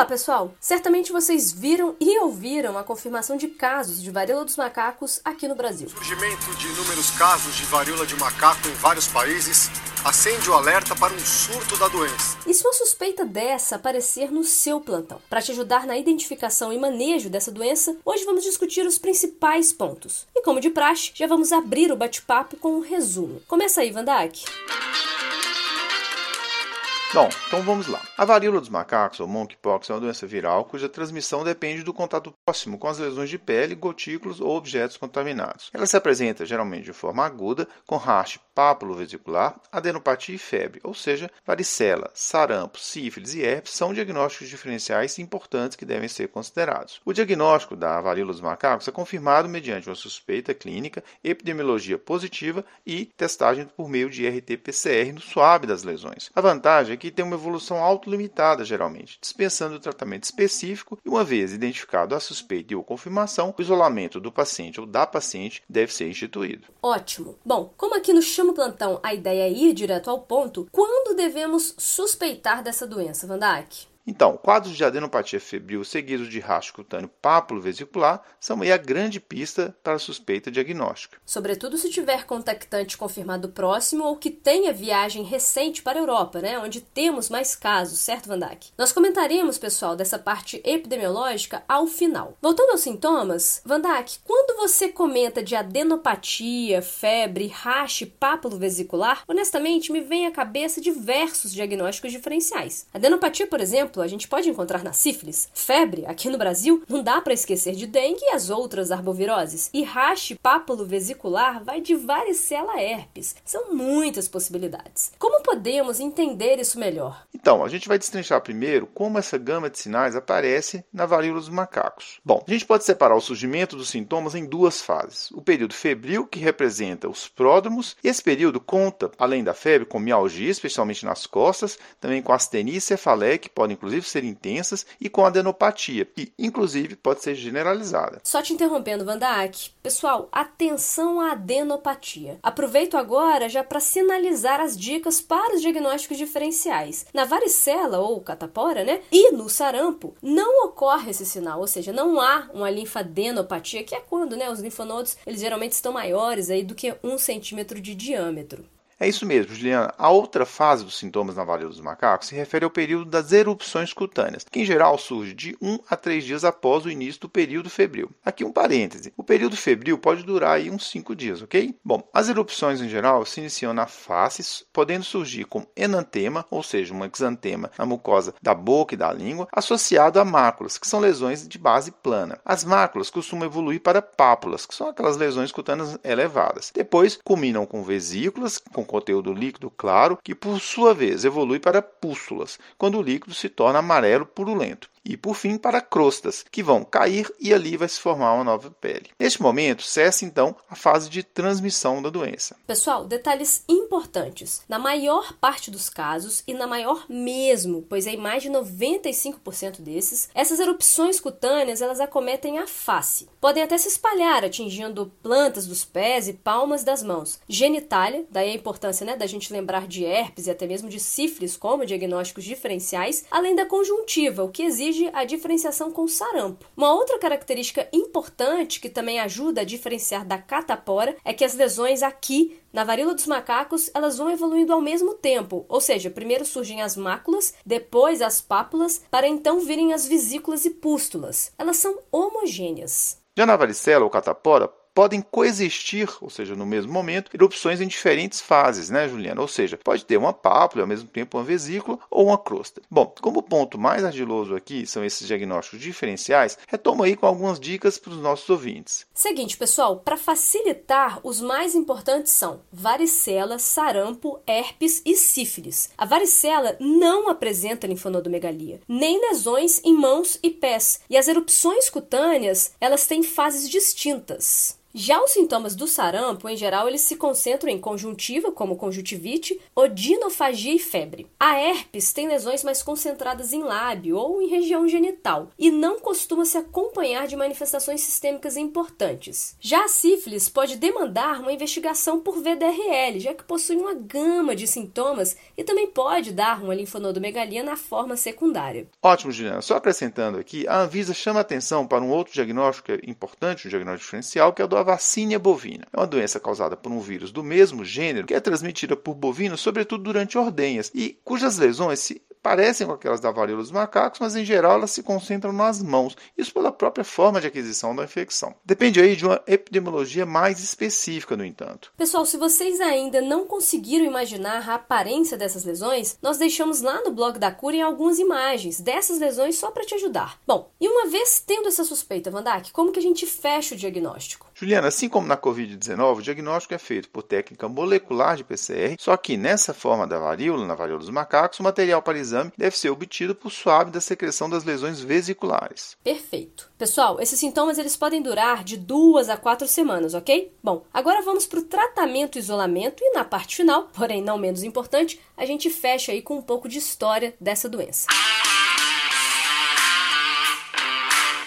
Olá, pessoal! Certamente vocês viram e ouviram a confirmação de casos de varíola dos macacos aqui no Brasil. O surgimento de inúmeros casos de varíola de macaco em vários países acende o alerta para um surto da doença. E se uma suspeita dessa aparecer no seu plantão? Para te ajudar na identificação e manejo dessa doença, hoje vamos discutir os principais pontos. E como de praxe, já vamos abrir o bate-papo com um resumo. Começa aí, Vandak. Bom, então vamos lá. A varíola dos macacos, ou monkeypox, é uma doença viral cuja transmissão depende do contato próximo com as lesões de pele, gotículos ou objetos contaminados. Ela se apresenta geralmente de forma aguda, com raste pápulo vesicular, adenopatia e febre, ou seja, varicela, sarampo, sífilis e herpes são diagnósticos diferenciais importantes que devem ser considerados. O diagnóstico da varíola dos macacos é confirmado mediante uma suspeita clínica, epidemiologia positiva e testagem por meio de RT-PCR no suave das lesões. A vantagem é que tem uma evolução autolimitada, geralmente, dispensando o tratamento específico e, uma vez identificado a suspeita e ou confirmação, o isolamento do paciente ou da paciente deve ser instituído. Ótimo. Bom, como aqui no Chama Plantão a ideia é ir direto ao ponto, quando devemos suspeitar dessa doença, Vandak? Então, quadros de adenopatia febril seguidos de rastro cutâneo pápulo-vesicular são aí a grande pista para a suspeita diagnóstica. Sobretudo se tiver contactante confirmado próximo ou que tenha viagem recente para a Europa, né, onde temos mais casos, certo, Vandak? Nós comentaremos, pessoal, dessa parte epidemiológica ao final. Voltando aos sintomas, Vandak, quando você comenta de adenopatia, febre, rache pápulo-vesicular, honestamente me vem à cabeça diversos diagnósticos diferenciais. Adenopatia, por exemplo, a gente pode encontrar na sífilis, febre, aqui no Brasil, não dá para esquecer de dengue e as outras arboviroses. E rache pápulo vesicular vai de varicela herpes. São muitas possibilidades. Como podemos entender isso melhor? Então, a gente vai destrinchar primeiro como essa gama de sinais aparece na varíola dos macacos. Bom, a gente pode separar o surgimento dos sintomas em duas fases. O período febril, que representa os pródromos, e esse período conta, além da febre, com mialgia, especialmente nas costas, também com astenia e cefaleia, que podem inclusive ser intensas, e com adenopatia, que inclusive pode ser generalizada. Só te interrompendo, Vandak. Pessoal, atenção à adenopatia. Aproveito agora já para sinalizar as dicas para os diagnósticos diferenciais. Na varicela ou catapora, né? E no sarampo, não ocorre esse sinal, ou seja, não há uma linfadenopatia, que é quando, né, os linfonodos, eles geralmente estão maiores aí do que um centímetro de diâmetro. É isso mesmo, Juliana. A outra fase dos sintomas na varíola dos macacos se refere ao período das erupções cutâneas, que em geral surge de 1 a 3 dias após o início do período febril. Aqui um parêntese. O período febril pode durar aí uns 5 dias, ok? Bom, as erupções em geral se iniciam na face, podendo surgir com enantema, ou seja, um exantema na mucosa da boca e da língua, associado a máculas, que são lesões de base plana. As máculas costumam evoluir para pápulas, que são aquelas lesões cutâneas elevadas. Depois culminam com vesículas, com conteúdo líquido claro, que por sua vez evolui para pústulas, quando o líquido se torna amarelo purulento e, por fim, para crostas, que vão cair e ali vai se formar uma nova pele. Neste momento, cessa então a fase de transmissão da doença. Pessoal, detalhes importantes. Na maior parte dos casos, e na maior mesmo, pois em mais de 95% desses, essas erupções cutâneas elas acometem a face. Podem até se espalhar, atingindo plantas dos pés e palmas das mãos. Genitália, daí a importância né, da gente lembrar de herpes e até mesmo de sífilis como diagnósticos diferenciais, além da conjuntiva, o que exige exige a diferenciação com sarampo. Uma outra característica importante que também ajuda a diferenciar da catapora é que as lesões aqui na varíola dos macacos, elas vão evoluindo ao mesmo tempo, ou seja, primeiro surgem as máculas, depois as pápulas, para então virem as vesículas e pústulas. Elas são homogêneas. Já na varicela ou catapora, podem coexistir, ou seja, no mesmo momento, erupções em diferentes fases, né, Juliana? Ou seja, pode ter uma pápula, ao mesmo tempo uma vesícula ou uma crosta. Bom, como o ponto mais ardiloso aqui são esses diagnósticos diferenciais, retomo aí com algumas dicas para os nossos ouvintes. Seguinte, pessoal, para facilitar, os mais importantes são varicela, sarampo, herpes e sífilis. A varicela não apresenta linfonodomegalia, nem lesões em mãos e pés, e as erupções cutâneas, elas têm fases distintas. Já os sintomas do sarampo, em geral, eles se concentram em conjuntiva, como conjuntivite, odinofagia e febre. A herpes tem lesões mais concentradas em lábio ou em região genital e não costuma se acompanhar de manifestações sistêmicas importantes. Já a sífilis pode demandar uma investigação por VDRL, já que possui uma gama de sintomas e também pode dar uma linfonodomegalia na forma secundária. Ótimo, Juliana. Só acrescentando aqui, a Anvisa chama atenção para um outro diagnóstico importante, um diagnóstico diferencial, que é o do a vacínia bovina. É uma doença causada por um vírus do mesmo gênero que é transmitida por bovinos, sobretudo durante ordenhas, e cujas lesões se parecem com aquelas da varíola dos macacos, mas em geral elas se concentram nas mãos, isso pela própria forma de aquisição da infecção. Depende aí de uma epidemiologia mais específica, no entanto. Pessoal, se vocês ainda não conseguiram imaginar a aparência dessas lesões, nós deixamos lá no blog da Cura em algumas imagens dessas lesões só para te ajudar. Bom, e uma vez tendo essa suspeita, Vandak, como que a gente fecha o diagnóstico? Juliana, assim como na Covid-19, o diagnóstico é feito por técnica molecular de PCR, só que nessa forma da varíola, na varíola dos macacos, o material para exame deve ser obtido por suave da secreção das lesões vesiculares. Perfeito. Pessoal, esses sintomas eles podem durar de duas a quatro semanas, ok? Bom, agora vamos para o tratamento e isolamento e na parte final, porém não menos importante, a gente fecha aí com um pouco de história dessa doença.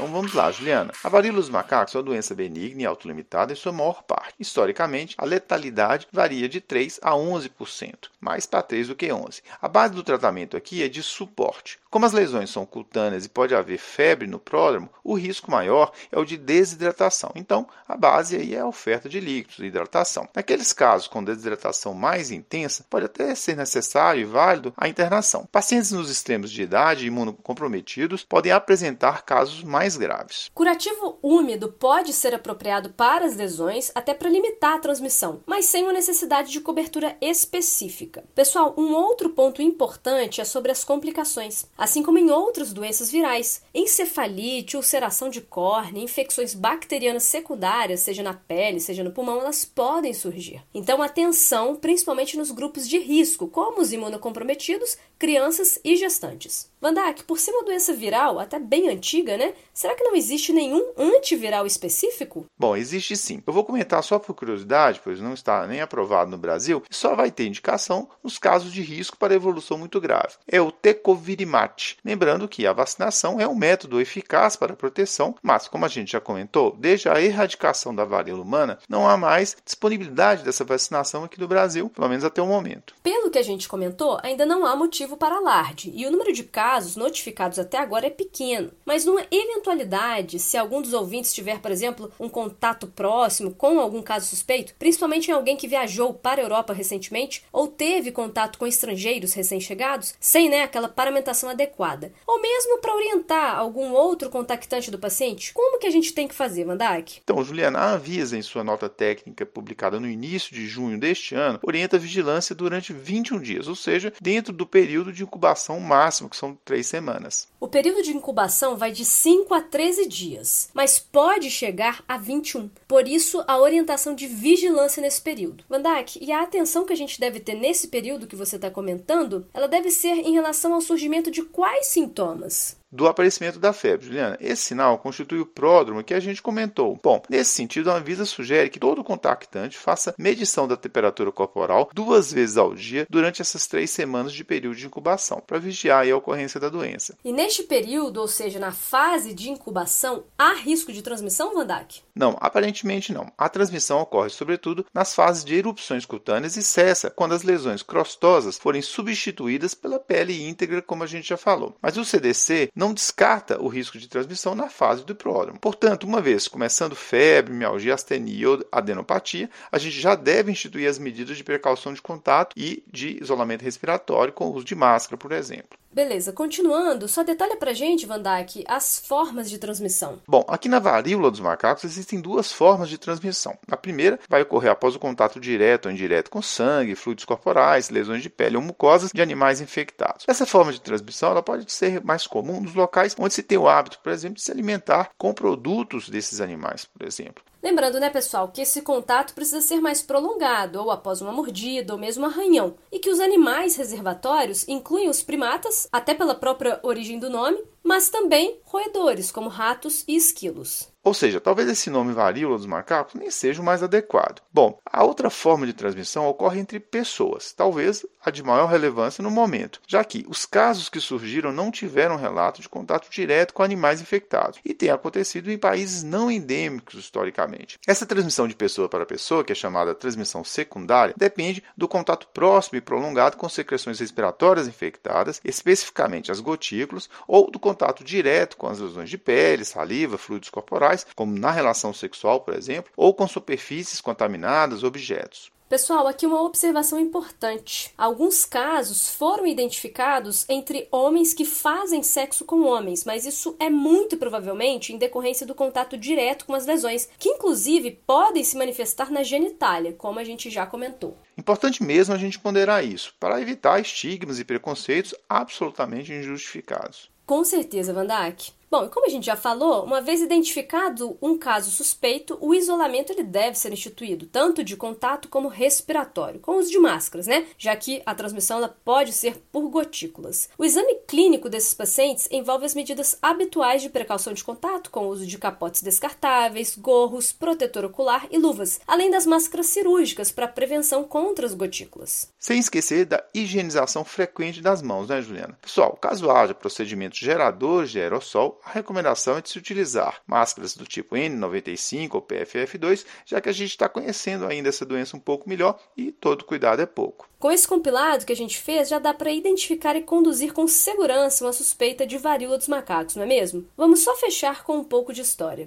Então vamos lá, Juliana. A varíola dos macacos é uma doença benigna e autolimitada em sua maior parte. Historicamente, a letalidade varia de 3 a 11%, mais para 3 do que 11. A base do tratamento aqui é de suporte. Como as lesões são cutâneas e pode haver febre no pródromo, o risco maior é o de desidratação. Então, a base aí é a oferta de líquidos e hidratação. Naqueles casos com desidratação mais intensa, pode até ser necessário e válido a internação. Pacientes nos extremos de idade imunocomprometidos podem apresentar casos mais mais graves. Curativo úmido pode ser apropriado para as lesões até para limitar a transmissão, mas sem uma necessidade de cobertura específica. Pessoal, um outro ponto importante é sobre as complicações, assim como em outras doenças virais. Encefalite, ulceração de córnea, infecções bacterianas secundárias, seja na pele, seja no pulmão, elas podem surgir. Então, atenção, principalmente nos grupos de risco, como os imunocomprometidos, crianças e gestantes. Vandak, por ser uma doença viral, até bem antiga, né? Será que não existe nenhum antiviral específico? Bom, existe sim. Eu vou comentar só por curiosidade, pois não está nem aprovado no Brasil, e só vai ter indicação nos casos de risco para evolução muito grave. É o tecovirimat. Lembrando que a vacinação é um método eficaz para a proteção, mas como a gente já comentou, desde a erradicação da varíola humana, não há mais disponibilidade dessa vacinação aqui no Brasil, pelo menos até o momento. Pelo que a gente comentou, ainda não há motivo para alarde, e o número de casos notificados até agora é pequeno, mas numa eventualidade se algum dos ouvintes tiver, por exemplo, um contato próximo com algum caso suspeito, principalmente em alguém que viajou para a Europa recentemente ou teve contato com estrangeiros recém-chegados, sem né, aquela paramentação adequada, ou mesmo para orientar algum outro contactante do paciente, como que a gente tem que fazer, Mandak? Então, Juliana, a Avisa, em sua nota técnica publicada no início de junho deste ano, orienta a vigilância durante 21 dias, ou seja, dentro do período de incubação máximo, que são três semanas. O período de incubação vai de 5 a 13 dias, mas pode chegar a 21. Por isso, a orientação de vigilância nesse período. Vandak, e a atenção que a gente deve ter nesse período que você está comentando, ela deve ser em relação ao surgimento de quais sintomas? Do aparecimento da febre. Juliana, esse sinal constitui o pródromo que a gente comentou. Bom, nesse sentido, a Anvisa sugere que todo contactante faça medição da temperatura corporal duas vezes ao dia durante essas três semanas de período de incubação, para vigiar a ocorrência da doença. E neste período, ou seja, na fase de incubação, há risco de transmissão, Vandak? Não, aparentemente não. A transmissão ocorre sobretudo nas fases de erupções cutâneas e cessa quando as lesões crostosas forem substituídas pela pele íntegra, como a gente já falou. Mas o CDC não descarta o risco de transmissão na fase do pródromo. Portanto, uma vez começando febre, mialgia, astenia ou adenopatia, a gente já deve instituir as medidas de precaução de contato e de isolamento respiratório com o uso de máscara, por exemplo. Beleza, continuando, só detalha pra gente, Van Dijk, as formas de transmissão. Bom, aqui na varíola dos macacos existem duas formas de transmissão. A primeira vai ocorrer após o contato direto ou indireto com sangue, fluidos corporais, lesões de pele ou mucosas de animais infectados. Essa forma de transmissão ela pode ser mais comum nos locais onde se tem o hábito, por exemplo, de se alimentar com produtos desses animais, por exemplo. Lembrando, né, pessoal, que esse contato precisa ser mais prolongado, ou após uma mordida, ou mesmo um arranhão, e que os animais reservatórios incluem os primatas, até pela própria origem do nome, mas também roedores, como ratos e esquilos. Ou seja, talvez esse nome varíola dos macacos nem seja o mais adequado. Bom, a outra forma de transmissão ocorre entre pessoas, talvez a de maior relevância no momento, já que os casos que surgiram não tiveram relato de contato direto com animais infectados e tem acontecido em países não endêmicos historicamente. Essa transmissão de pessoa para pessoa, que é chamada transmissão secundária, depende do contato próximo e prolongado com secreções respiratórias infectadas, especificamente as gotículas, ou do contato direto com as lesões de pele, saliva, fluidos corporais, como na relação sexual, por exemplo, ou com superfícies contaminadas, objetos. Pessoal, aqui uma observação importante. Alguns casos foram identificados entre homens que fazem sexo com homens, mas isso é muito provavelmente em decorrência do contato direto com as lesões, que inclusive podem se manifestar na genitália, como a gente já comentou. Importante mesmo a gente ponderar isso, para evitar estigmas e preconceitos absolutamente injustificados. Com certeza, Vandak. Bom, e como a gente já falou, uma vez identificado um caso suspeito, o isolamento ele deve ser instituído, tanto de contato como respiratório, com uso de máscaras, né? Já que a transmissão ela pode ser por gotículas. O exame clínico desses pacientes envolve as medidas habituais de precaução de contato, com o uso de capotes descartáveis, gorros, protetor ocular e luvas, além das máscaras cirúrgicas para prevenção contra as gotículas. Sem esquecer da higienização frequente das mãos, né, Juliana? Pessoal, caso haja procedimentos geradores de aerossol, a recomendação é de se utilizar máscaras do tipo N95 ou PFF2, já que a gente está conhecendo ainda essa doença um pouco melhor e todo cuidado é pouco. Com esse compilado que a gente fez, já dá para identificar e conduzir com segurança uma suspeita de varíola dos macacos, não é mesmo? Vamos só fechar com um pouco de história.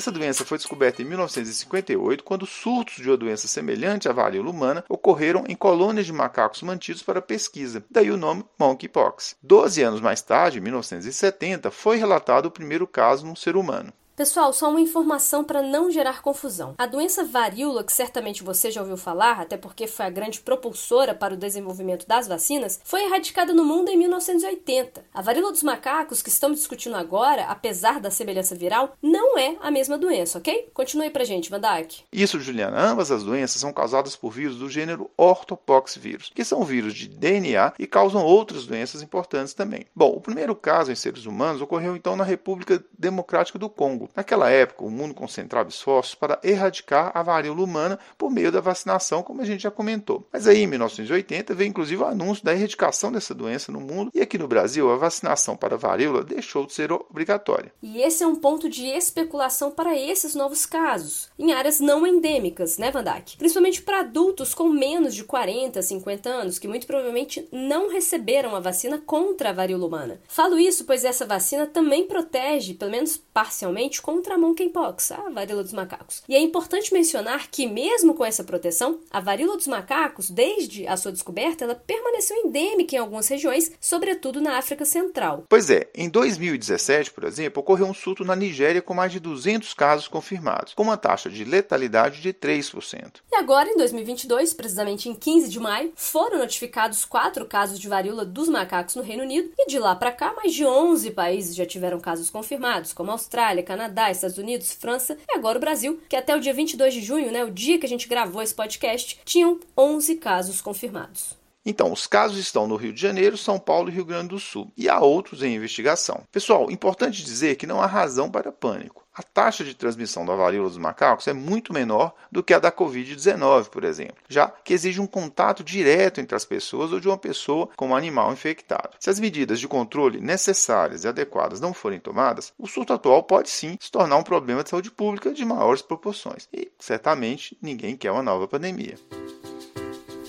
Essa doença foi descoberta em 1958, quando surtos de uma doença semelhante à varíola humana ocorreram em colônias de macacos mantidos para pesquisa, daí o nome monkeypox. Doze anos mais tarde, em 1970, foi relatado o primeiro caso num ser humano. Pessoal, só uma informação para não gerar confusão. A doença varíola, que certamente você já ouviu falar, até porque foi a grande propulsora para o desenvolvimento das vacinas, foi erradicada no mundo em 1980. A varíola dos macacos, que estamos discutindo agora, apesar da semelhança viral, não é a mesma doença, ok? Continue pra gente, Vandak. Isso, Juliana. Ambas as doenças são causadas por vírus do gênero ortopoxvírus, que são vírus de DNA e causam outras doenças importantes também. Bom, o primeiro caso em seres humanos ocorreu então na República Democrática do Congo, Naquela época, o mundo concentrava esforços para erradicar a varíola humana por meio da vacinação, como a gente já comentou. Mas aí, em 1980, veio inclusive o anúncio da erradicação dessa doença no mundo e aqui no Brasil, a vacinação para a varíola deixou de ser obrigatória. E esse é um ponto de especulação para esses novos casos, em áreas não endêmicas, né, Vandak? Principalmente para adultos com menos de 40, 50 anos, que muito provavelmente não receberam a vacina contra a varíola humana. Falo isso pois essa vacina também protege, pelo menos parcialmente, contra a monkeypox, a varíola dos macacos. E é importante mencionar que, mesmo com essa proteção, a varíola dos macacos, desde a sua descoberta, ela permaneceu endêmica em algumas regiões, sobretudo na África Central. Pois é, em 2017, por exemplo, ocorreu um surto na Nigéria com mais de 200 casos confirmados, com uma taxa de letalidade de 3%. E agora, em 2022, precisamente em 15 de maio, foram notificados quatro casos de varíola dos macacos no Reino Unido, e de lá para cá, mais de 11 países já tiveram casos confirmados, como Austrália, Canadá, Canadá, Estados Unidos, França e agora o Brasil, que até o dia 22 de junho, né, o dia que a gente gravou esse podcast, tinham 11 casos confirmados. Então, os casos estão no Rio de Janeiro, São Paulo e Rio Grande do Sul, e há outros em investigação. Pessoal, importante dizer que não há razão para pânico. A taxa de transmissão da varíola dos macacos é muito menor do que a da Covid-19, por exemplo, já que exige um contato direto entre as pessoas ou de uma pessoa com um animal infectado. Se as medidas de controle necessárias e adequadas não forem tomadas, o surto atual pode sim se tornar um problema de saúde pública de maiores proporções. E certamente ninguém quer uma nova pandemia.